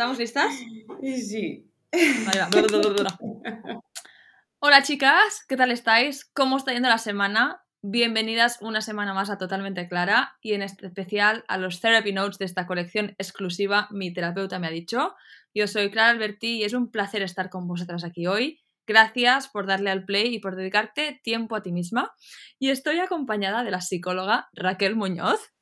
¿Estamos listas? Sí. Hola chicas, ¿qué tal estáis? ¿Cómo está yendo la semana? Bienvenidas una semana más a Totalmente Clara y en especial a los Therapy Notes de esta colección exclusiva Mi terapeuta me ha dicho. Yo soy Clara Alberti y es un placer estar con vosotras aquí hoy. Gracias por darle al play y por dedicarte tiempo a ti misma. Y estoy acompañada de la psicóloga Raquel Muñoz.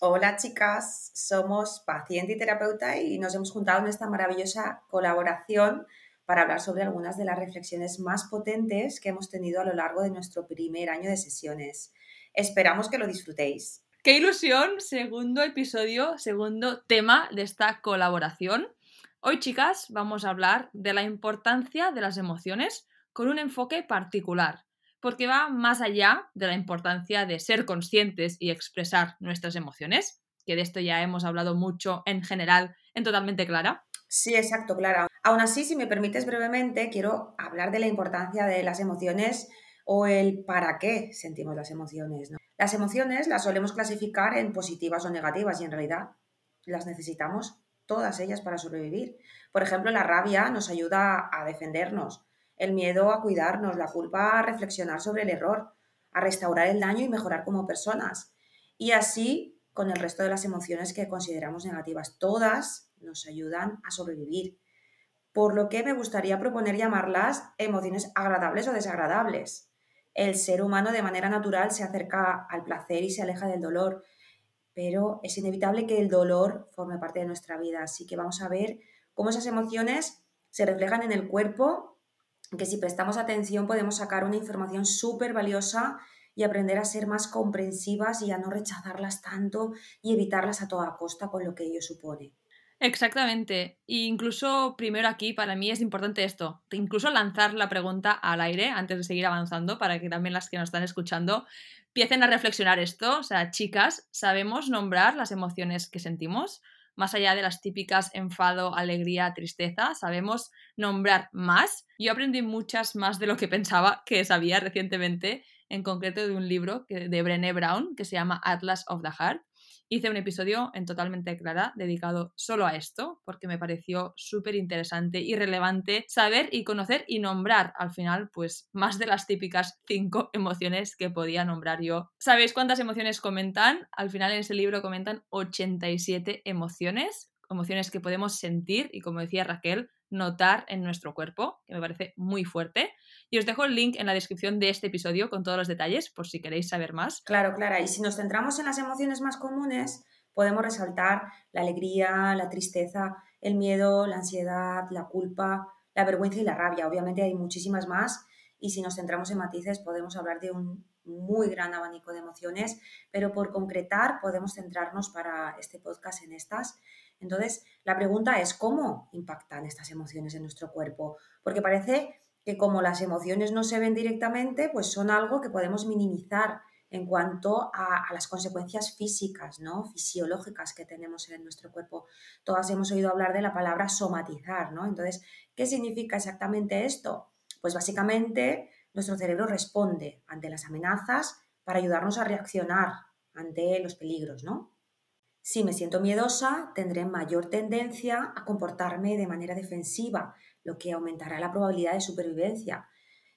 Hola chicas, somos paciente y terapeuta y nos hemos juntado en esta maravillosa colaboración para hablar sobre algunas de las reflexiones más potentes que hemos tenido a lo largo de nuestro primer año de sesiones. Esperamos que lo disfrutéis. ¡Qué ilusión! Segundo episodio, segundo tema de esta colaboración. Hoy, chicas, vamos a hablar de la importancia de las emociones con un enfoque particular, porque va más allá de la importancia de ser conscientes y expresar nuestras emociones, que de esto ya hemos hablado mucho en general en Totalmente Clara. Sí, exacto, Clara. Aún así, si me permites brevemente, quiero hablar de la importancia de las emociones o el para qué sentimos las emociones. Las emociones las solemos clasificar en positivas o negativas y en realidad las necesitamos todas ellas para sobrevivir. Por ejemplo, la rabia nos ayuda a defendernos, el miedo a cuidarnos, la culpa a reflexionar sobre el error, a restaurar el daño y mejorar como personas. Y así con el resto de las emociones que consideramos negativas. Todas nos ayudan a sobrevivir. Por lo que me gustaría proponer llamarlas emociones agradables o desagradables. El ser humano de manera natural se acerca al placer y se aleja del dolor, pero es inevitable que el dolor forme parte de nuestra vida. Así que vamos a ver cómo esas emociones se reflejan en el cuerpo, que si prestamos atención podemos sacar una información súper valiosa y aprender a ser más comprensivas y a no rechazarlas tanto y evitarlas a toda costa con lo que ello supone. Exactamente. E incluso primero aquí para mí es importante esto, incluso lanzar la pregunta al aire antes de seguir avanzando para que también las que nos están escuchando empiecen a reflexionar esto. O sea, chicas, ¿sabemos nombrar las emociones que sentimos? Más allá de las típicas enfado, alegría, tristeza, ¿sabemos nombrar más? Yo aprendí muchas más de lo que pensaba que sabía recientemente, en concreto de un libro de Brené Brown que se llama Atlas of the Heart hice un episodio en Totalmente Clara dedicado solo a esto, porque me pareció súper interesante y relevante saber y conocer y nombrar al final, pues, más de las típicas cinco emociones que podía nombrar yo. ¿Sabéis cuántas emociones comentan? Al final en ese libro comentan 87 emociones, emociones que podemos sentir y, como decía Raquel, notar en nuestro cuerpo, que me parece muy fuerte. Y os dejo el link en la descripción de este episodio con todos los detalles por si queréis saber más. Claro, Clara. Y si nos centramos en las emociones más comunes, podemos resaltar la alegría, la tristeza, el miedo, la ansiedad, la culpa, la vergüenza y la rabia. Obviamente hay muchísimas más y si nos centramos en matices podemos hablar de un muy gran abanico de emociones, pero por concretar podemos centrarnos para este podcast en estas. Entonces, la pregunta es cómo impactan estas emociones en nuestro cuerpo, porque parece que como las emociones no se ven directamente, pues son algo que podemos minimizar en cuanto a, las consecuencias físicas, ¿no? fisiológicas que tenemos en nuestro cuerpo. Todas hemos oído hablar de la palabra somatizar, ¿no? Entonces, ¿qué significa exactamente esto? Pues básicamente nuestro cerebro responde ante las amenazas para ayudarnos a reaccionar ante los peligros, ¿no? Si me siento miedosa, tendré mayor tendencia a comportarme de manera defensiva, lo que aumentará la probabilidad de supervivencia.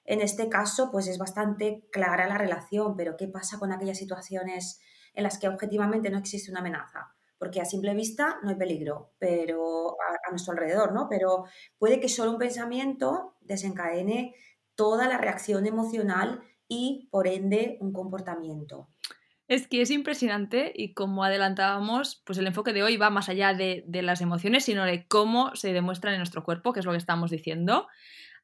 En este caso, pues es bastante clara la relación, pero ¿qué pasa con aquellas situaciones en las que objetivamente no existe una amenaza? Porque a simple vista no hay peligro, pero a, nuestro alrededor, ¿no? Pero puede que solo un pensamiento desencadene toda la reacción emocional y, por ende, un comportamiento. Es que es impresionante y como adelantábamos, pues el enfoque de hoy va más allá de, las emociones, sino de cómo se demuestran en nuestro cuerpo, que es lo que estamos diciendo.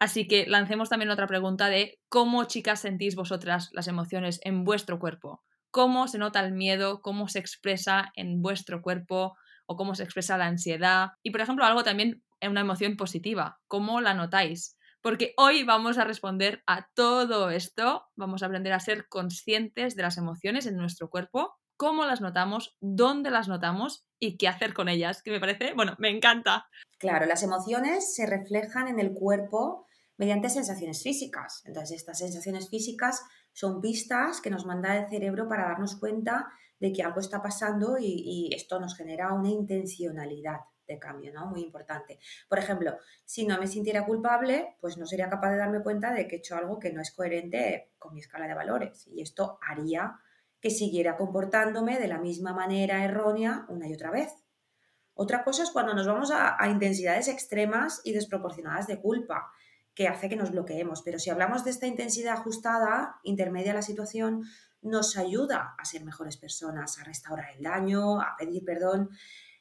Así que lancemos también otra pregunta de cómo, chicas, sentís vosotras las emociones en vuestro cuerpo. ¿Cómo se nota el miedo? ¿Cómo se expresa en vuestro cuerpo? ¿O cómo se expresa la ansiedad? Y, por ejemplo, algo también en una emoción positiva. ¿Cómo la notáis? Porque hoy vamos a responder a todo esto, vamos a aprender a ser conscientes de las emociones en nuestro cuerpo, cómo las notamos, dónde las notamos y qué hacer con ellas, que me parece, bueno, me encanta. Claro, las emociones se reflejan en el cuerpo mediante sensaciones físicas. Entonces, estas sensaciones físicas son pistas que nos manda el cerebro para darnos cuenta de que algo está pasando y, y esto nos genera una intencionalidad. De cambio, ¿no? Muy importante. Por ejemplo, si no me sintiera culpable, pues no sería capaz de darme cuenta de que he hecho algo que no es coherente con mi escala de valores. Y esto haría que siguiera comportándome de la misma manera errónea una y otra vez. Otra cosa es cuando nos vamos a, intensidades extremas y desproporcionadas de culpa, que hace que nos bloqueemos. Pero si hablamos de esta intensidad ajustada, intermedia la situación, nos ayuda a ser mejores personas, a restaurar el daño, a pedir perdón,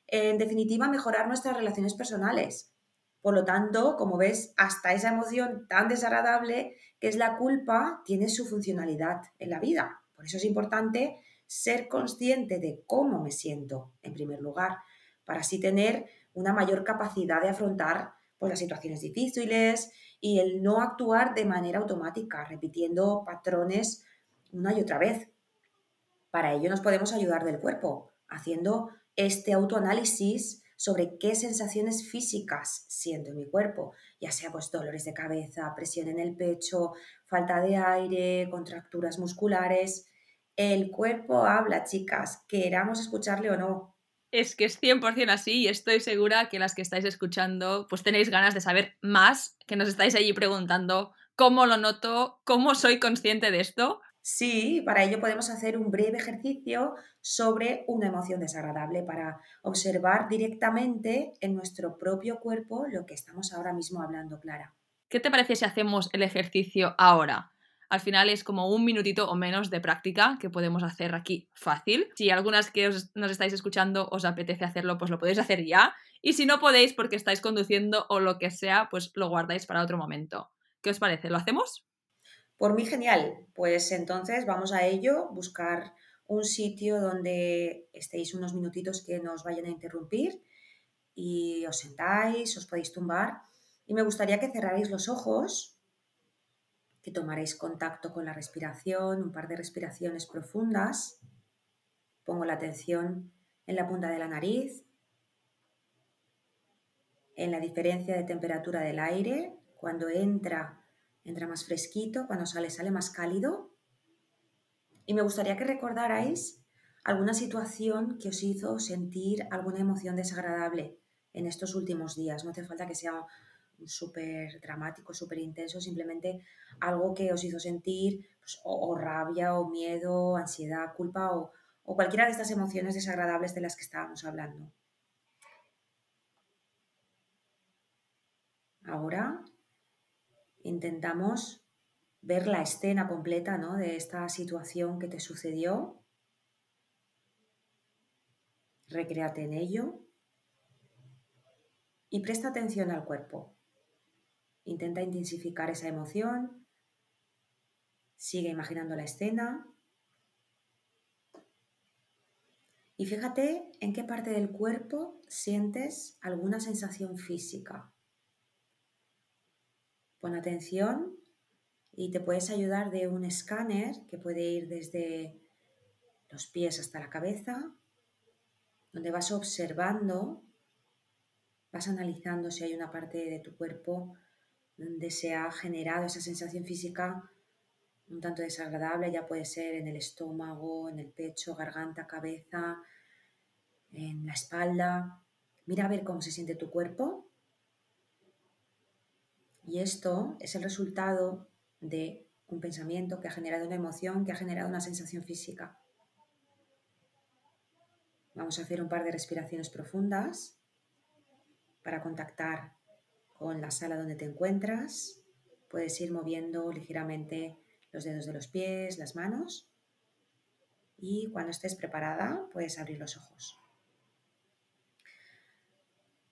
en definitiva, mejorar nuestras relaciones personales. Por lo tanto, como ves, hasta esa emoción tan desagradable que es la culpa tiene su funcionalidad en la vida. Por eso es importante ser consciente de cómo me siento, en primer lugar, para así tener una mayor capacidad de afrontar pues, las situaciones difíciles y el no actuar de manera automática, repitiendo patrones una y otra vez. Para ello nos podemos ayudar del cuerpo, haciendo este autoanálisis sobre qué sensaciones físicas siento en mi cuerpo, ya sea pues dolores de cabeza, presión en el pecho, falta de aire, contracturas musculares. El cuerpo habla, chicas, queramos escucharle o no. Es que es 100% así y estoy segura que las que estáis escuchando pues tenéis ganas de saber más, que nos estáis allí preguntando cómo lo noto, cómo soy consciente de esto. Sí, para ello podemos hacer un breve ejercicio sobre una emoción desagradable para observar directamente en nuestro propio cuerpo lo que estamos ahora mismo hablando, Clara. ¿Qué te parece si hacemos el ejercicio ahora? Al final es como un minutito o menos de práctica que podemos hacer aquí fácil. Si algunas que nos estáis escuchando os apetece hacerlo, pues lo podéis hacer ya. Y si no podéis porque estáis conduciendo o lo que sea, pues lo guardáis para otro momento. ¿Qué os parece? ¿Lo hacemos? Por mí genial, pues entonces vamos a ello, buscar un sitio donde estéis unos minutitos que nos vayan a interrumpir y os sentáis, os podéis tumbar. Y me gustaría que cerrarais los ojos, que tomaréis contacto con la respiración, un par de respiraciones profundas. Pongo la atención en la punta de la nariz, en la diferencia de temperatura del aire. Cuando entra entra más fresquito, cuando sale sale más cálido. Y me gustaría que recordarais alguna situación que os hizo sentir alguna emoción desagradable en estos últimos días. No hace falta que sea súper dramático, súper intenso, simplemente algo que os hizo sentir pues, o, rabia o miedo, ansiedad, culpa o, o cualquiera de estas emociones desagradables de las que estábamos hablando. Ahora intentamos ver la escena completa ¿no? de esta situación que te sucedió. Recréate en ello y presta atención al cuerpo. Intenta intensificar esa emoción. Sigue imaginando la escena. Y fíjate en qué parte del cuerpo sientes alguna sensación física. Pon atención y te puedes ayudar de un escáner que puede ir desde los pies hasta la cabeza, donde vas observando, vas analizando si hay una parte de tu cuerpo donde se ha generado esa sensación física un tanto desagradable, ya puede ser en el estómago, en el pecho, garganta, cabeza, en la espalda. Mira a ver cómo se siente tu cuerpo y esto es el resultado de un pensamiento que ha generado una emoción, que ha generado una sensación física. Vamos a hacer un par de respiraciones profundas para contactar con la sala donde te encuentras. Puedes ir moviendo ligeramente los dedos de los pies, las manos. Y cuando estés preparada, puedes abrir los ojos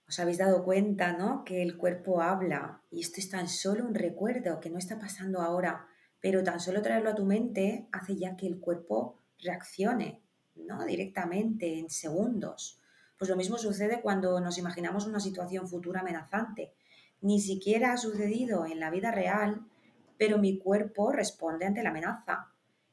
os habéis dado cuenta, ¿no? Que el cuerpo habla y esto es tan solo un recuerdo que no está pasando ahora, pero tan solo traerlo a tu mente hace ya que el cuerpo reaccione, ¿no? Directamente, en segundos. Pues lo mismo sucede cuando nos imaginamos una situación futura amenazante. Ni siquiera ha sucedido en la vida real, pero mi cuerpo responde ante la amenaza.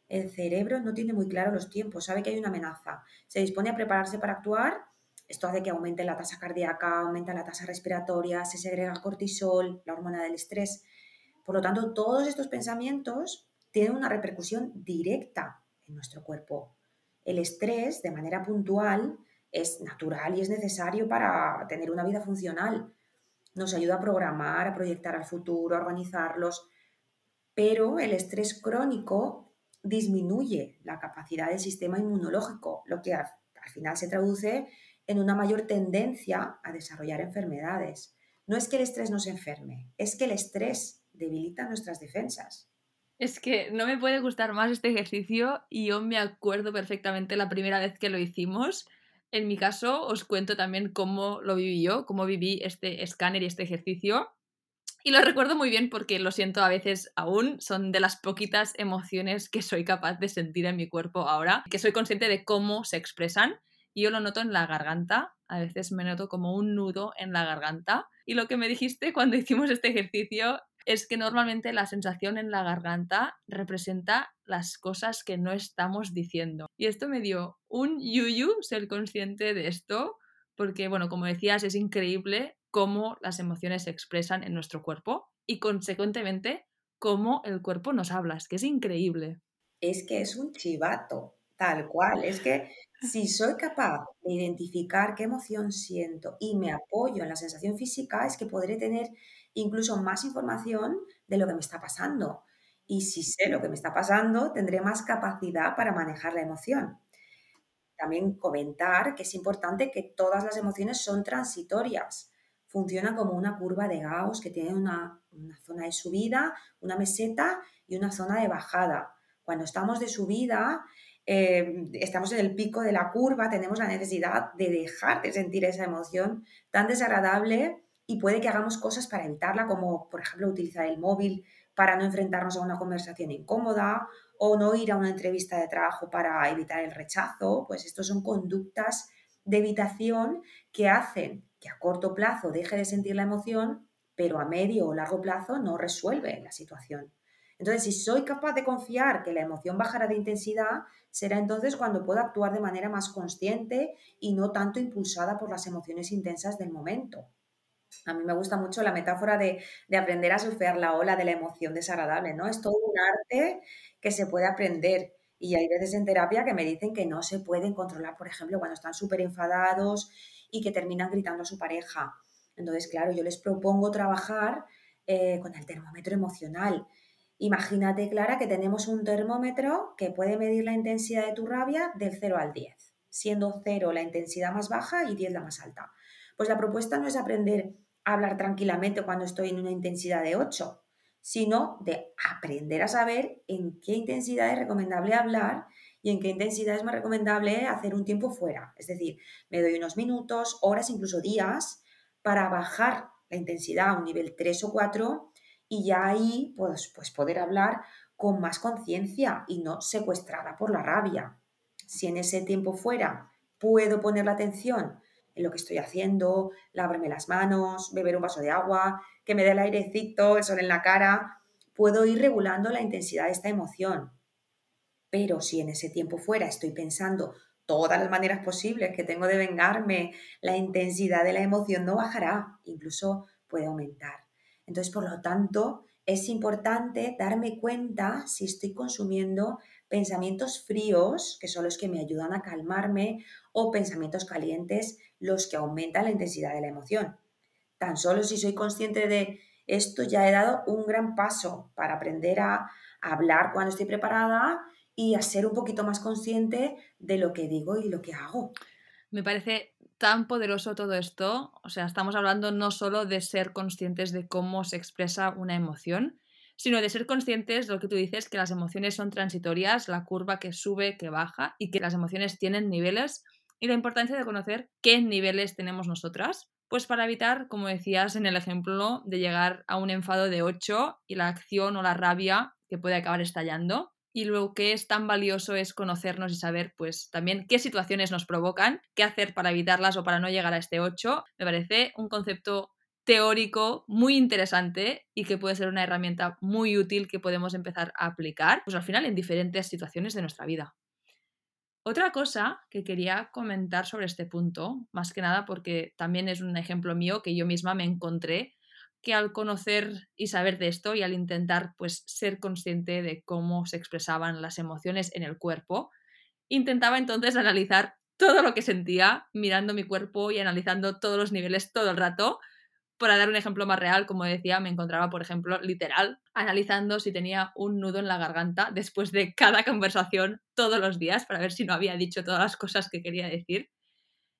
El cerebro no tiene muy claro los tiempos, sabe que hay una amenaza, se dispone a prepararse para actuar esto hace que aumente la tasa cardíaca, aumenta la tasa respiratoria, se segrega cortisol, la hormona del estrés. Por lo tanto, todos estos pensamientos tienen una repercusión directa en nuestro cuerpo. El estrés, de manera puntual, es natural y es necesario para tener una vida funcional. Nos ayuda a programar, a proyectar al futuro, a organizarlos, pero el estrés crónico disminuye la capacidad del sistema inmunológico, lo que al, final se traduce en una mayor tendencia a desarrollar enfermedades. No es que el estrés nos enferme, es que el estrés debilita nuestras defensas. Es que no me puede gustar más este ejercicio y yo me acuerdo perfectamente la primera vez que lo hicimos. En mi caso, os cuento también cómo lo viví yo, cómo viví este escáner y este ejercicio. Y lo recuerdo muy bien porque lo siento a veces aún, son de las poquitas emociones que soy capaz de sentir en mi cuerpo ahora, que soy consciente de cómo se expresan. Y yo lo noto en la garganta, a veces me noto como un nudo en la garganta. Y lo que me dijiste cuando hicimos este ejercicio es que normalmente la sensación en la garganta representa las cosas que no estamos diciendo. Y esto me dio un yuyu ser consciente de esto, porque, bueno, como decías, es increíble cómo las emociones se expresan en nuestro cuerpo y consecuentemente cómo el cuerpo nos habla. Es que es increíble. Es que es un chivato, tal cual. Es que si soy capaz de identificar qué emoción siento y me apoyo en la sensación física, es que podré tener incluso más información de lo que me está pasando. Y si sé lo que me está pasando, tendré más capacidad para manejar la emoción. También comentar que es importante que todas las emociones son transitorias funciona como una curva de Gauss que tiene una, zona de subida, una meseta y una zona de bajada. Cuando estamos de subida, eh, estamos en el pico de la curva, tenemos la necesidad de dejar de sentir esa emoción tan desagradable y puede que hagamos cosas para evitarla, como por ejemplo utilizar el móvil para no enfrentarnos a una conversación incómoda o no ir a una entrevista de trabajo para evitar el rechazo, pues estos son conductas de evitación que hacen que a corto plazo deje de sentir la emoción, pero a medio o largo plazo no resuelve la situación. Entonces, si soy capaz de confiar que la emoción bajará de intensidad, será entonces cuando puedo actuar de manera más consciente y no tanto impulsada por las emociones intensas del momento. A mí me gusta mucho la metáfora de, de, aprender a surfear la ola de la emoción desagradable, ¿no? Es todo un arte que se puede aprender. Y hay veces en terapia que me dicen que no se pueden controlar, por ejemplo, cuando están súper enfadados y que terminan gritando a su pareja. Entonces, claro, yo les propongo trabajar eh, con el termómetro emocional. Imagínate, Clara, que tenemos un termómetro que puede medir la intensidad de tu rabia del 0 al 10, siendo 0 la intensidad más baja y 10 la más alta. Pues la propuesta no es aprender a hablar tranquilamente cuando estoy en una intensidad de 8, sino de aprender a saber en qué intensidad es recomendable hablar y en qué intensidad es más recomendable hacer un tiempo fuera. Es decir, me doy unos minutos, horas, incluso días para bajar la intensidad a un nivel 3 o 4 y ya ahí pues, pues poder hablar con más conciencia y no secuestrada por la rabia. Si en ese tiempo fuera puedo poner la atención en lo que estoy haciendo, lavarme las manos, beber un vaso de agua, que me dé el airecito, el sol en la cara, puedo ir regulando la intensidad de esta emoción. Pero si en ese tiempo fuera estoy pensando todas las maneras posibles que tengo de vengarme, la intensidad de la emoción no bajará, incluso puede aumentar. Entonces, por lo tanto, es importante darme cuenta si estoy consumiendo pensamientos fríos, que son los que me ayudan a calmarme, o pensamientos calientes, los que aumentan la intensidad de la emoción. Tan solo si soy consciente de esto, ya he dado un gran paso para aprender a hablar cuando estoy preparada y a ser un poquito más consciente de lo que digo y lo que hago. Me parece tan poderoso todo esto, o sea, estamos hablando no solo de ser conscientes de cómo se expresa una emoción, sino de ser conscientes de lo que tú dices, que las emociones son transitorias, la curva que sube, que baja, y que las emociones tienen niveles, y la importancia de conocer qué niveles tenemos nosotras, pues para evitar, como decías en el ejemplo, de llegar a un enfado de 8 y la acción o la rabia que puede acabar estallando y lo que es tan valioso es conocernos y saber pues también qué situaciones nos provocan, qué hacer para evitarlas o para no llegar a este 8. Me parece un concepto teórico muy interesante y que puede ser una herramienta muy útil que podemos empezar a aplicar pues al final en diferentes situaciones de nuestra vida. Otra cosa que quería comentar sobre este punto, más que nada porque también es un ejemplo mío que yo misma me encontré que al conocer y saber de esto y al intentar pues ser consciente de cómo se expresaban las emociones en el cuerpo, intentaba entonces analizar todo lo que sentía, mirando mi cuerpo y analizando todos los niveles todo el rato. Para dar un ejemplo más real, como decía, me encontraba, por ejemplo, literal, analizando si tenía un nudo en la garganta después de cada conversación todos los días para ver si no había dicho todas las cosas que quería decir.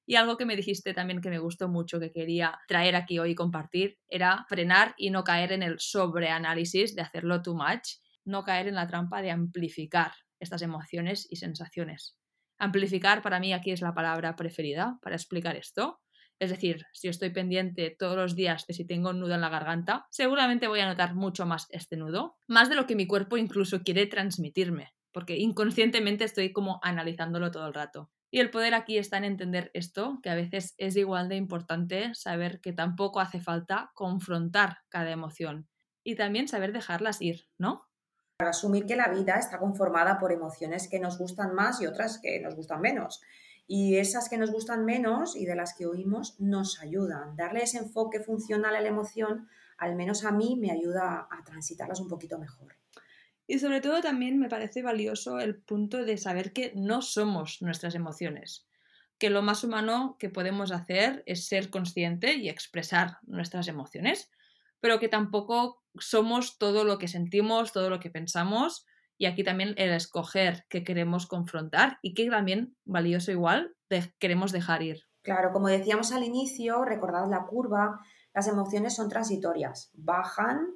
Y algo que me dijiste también que me gustó mucho, que quería traer aquí hoy y compartir, era frenar y no caer en el sobreanálisis de hacerlo too much, no caer en la trampa de amplificar estas emociones y sensaciones. Amplificar para mí aquí es la palabra preferida para explicar esto. Es decir, si estoy pendiente todos los días de si tengo un nudo en la garganta, seguramente voy a notar mucho más este nudo, más de lo que mi cuerpo incluso quiere transmitirme, porque inconscientemente estoy como analizándolo todo el rato. Y el poder aquí está en entender esto, que a veces es igual de importante saber que tampoco hace falta confrontar cada emoción y también saber dejarlas ir, ¿no? Para asumir que la vida está conformada por emociones que nos gustan más y otras que nos gustan menos. Y esas que nos gustan menos y de las que oímos nos ayudan. Darle ese enfoque funcional a la emoción, al menos a mí, me ayuda a transitarlas un poquito mejor. Y sobre todo también me parece valioso el punto de saber que no somos nuestras emociones, que lo más humano que podemos hacer es ser consciente y expresar nuestras emociones, pero que tampoco somos todo lo que sentimos, todo lo que pensamos, y aquí también el escoger qué queremos confrontar y que también, valioso igual, queremos dejar ir. Claro, como decíamos al inicio, recordad la curva, las emociones son transitorias, bajan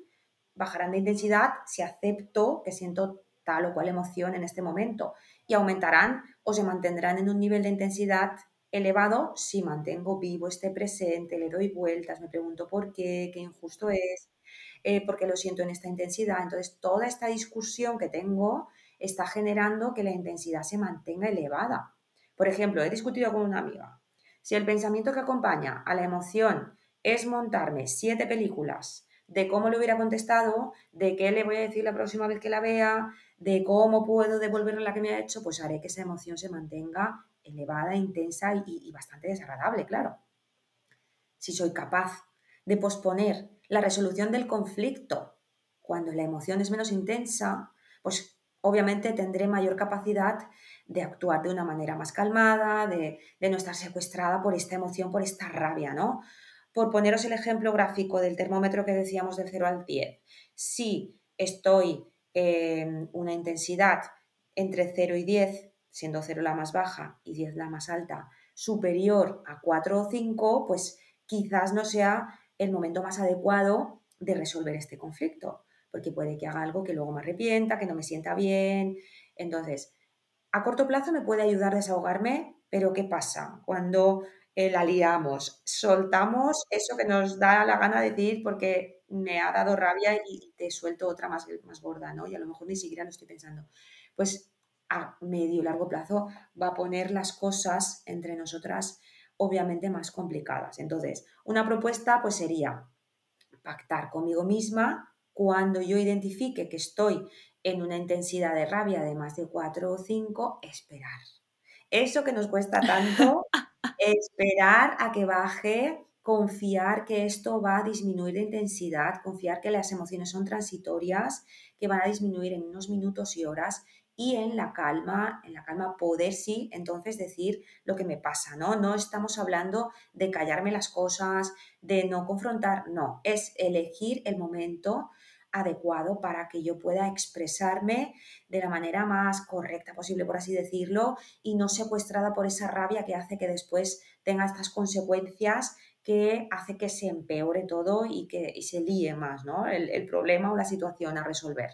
bajarán de intensidad si acepto que siento tal o cual emoción en este momento y aumentarán o se mantendrán en un nivel de intensidad elevado si mantengo vivo este presente, le doy vueltas, me pregunto por qué, qué injusto es, eh, por qué lo siento en esta intensidad. Entonces, toda esta discusión que tengo está generando que la intensidad se mantenga elevada. Por ejemplo, he discutido con una amiga. Si el pensamiento que acompaña a la emoción es montarme siete películas de cómo le hubiera contestado, de qué le voy a decir la próxima vez que la vea, de cómo puedo devolverle la que me ha hecho, pues haré que esa emoción se mantenga elevada, intensa y, bastante desagradable, claro. Si soy capaz de posponer la resolución del conflicto cuando la emoción es menos intensa, pues obviamente tendré mayor capacidad de actuar de una manera más calmada, de, de, no estar secuestrada por esta emoción, por esta rabia, ¿no? Por poneros el ejemplo gráfico del termómetro que decíamos del 0 al 10, si estoy en una intensidad entre 0 y 10, siendo 0 la más baja y 10 la más alta, superior a 4 o 5, pues quizás no sea el momento más adecuado de resolver este conflicto, porque puede que haga algo que luego me arrepienta, que no me sienta bien. Entonces, a corto plazo me puede ayudar a desahogarme, pero ¿qué pasa? Cuando eh, la liamos, soltamos eso que nos da la gana de decir porque me ha dado rabia y te suelto otra más, más gorda, ¿no? Y a lo mejor ni siquiera lo estoy pensando. Pues a medio largo plazo va a poner las cosas entre nosotras obviamente más complicadas. Entonces, una propuesta pues sería pactar conmigo misma cuando yo identifique que estoy en una intensidad de rabia de más de 4 o 5, esperar. Eso que nos cuesta tanto Esperar a que baje, confiar que esto va a disminuir de intensidad, confiar que las emociones son transitorias, que van a disminuir en unos minutos y horas y en la calma, en la calma poder sí, entonces decir lo que me pasa, ¿no? No estamos hablando de callarme las cosas, de no confrontar, no, es elegir el momento adecuado para que yo pueda expresarme de la manera más correcta posible, por así decirlo, y no secuestrada por esa rabia que hace que después tenga estas consecuencias que hace que se empeore todo y que se líe más, ¿no? El, el problema o la situación a resolver.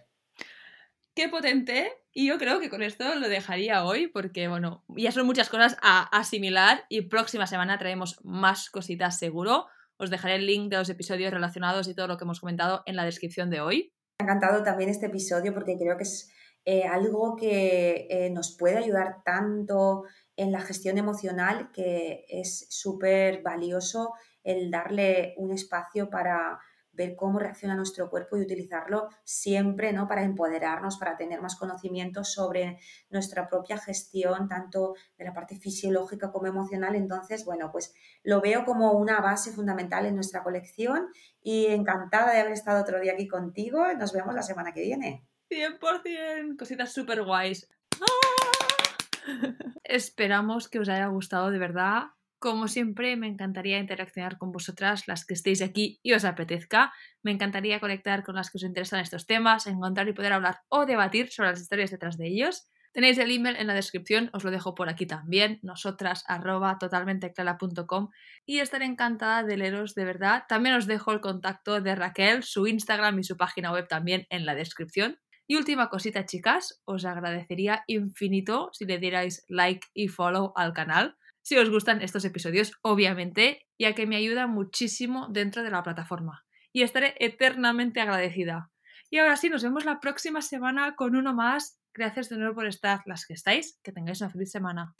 Qué potente. Y yo creo que con esto lo dejaría hoy porque, bueno, ya son muchas cosas a asimilar y próxima semana traemos más cositas seguro. Os dejaré el link de los episodios relacionados y todo lo que hemos comentado en la descripción de hoy. Me ha encantado también este episodio porque creo que es eh, algo que eh, nos puede ayudar tanto en la gestión emocional que es súper valioso el darle un espacio para ver cómo reacciona nuestro cuerpo y utilizarlo siempre ¿no? para empoderarnos, para tener más conocimiento sobre nuestra propia gestión, tanto de la parte fisiológica como emocional. Entonces, bueno, pues lo veo como una base fundamental en nuestra colección y encantada de haber estado otro día aquí contigo. Nos vemos la semana que viene. 100%, cositas súper guays. ¡Ah! Esperamos que os haya gustado de verdad. Como siempre, me encantaría interaccionar con vosotras, las que estéis aquí y os apetezca. Me encantaría conectar con las que os interesan estos temas, encontrar y poder hablar o debatir sobre las historias detrás de ellos. Tenéis el email en la descripción, os lo dejo por aquí también, nosotras arroba totalmenteclara.com y estaré encantada de leeros de verdad. También os dejo el contacto de Raquel, su Instagram y su página web también en la descripción. Y última cosita, chicas, os agradecería infinito si le dierais like y follow al canal si os gustan estos episodios, obviamente, ya que me ayuda muchísimo dentro de la plataforma. Y estaré eternamente agradecida. Y ahora sí, nos vemos la próxima semana con uno más. Gracias de nuevo por estar las que estáis. Que tengáis una feliz semana.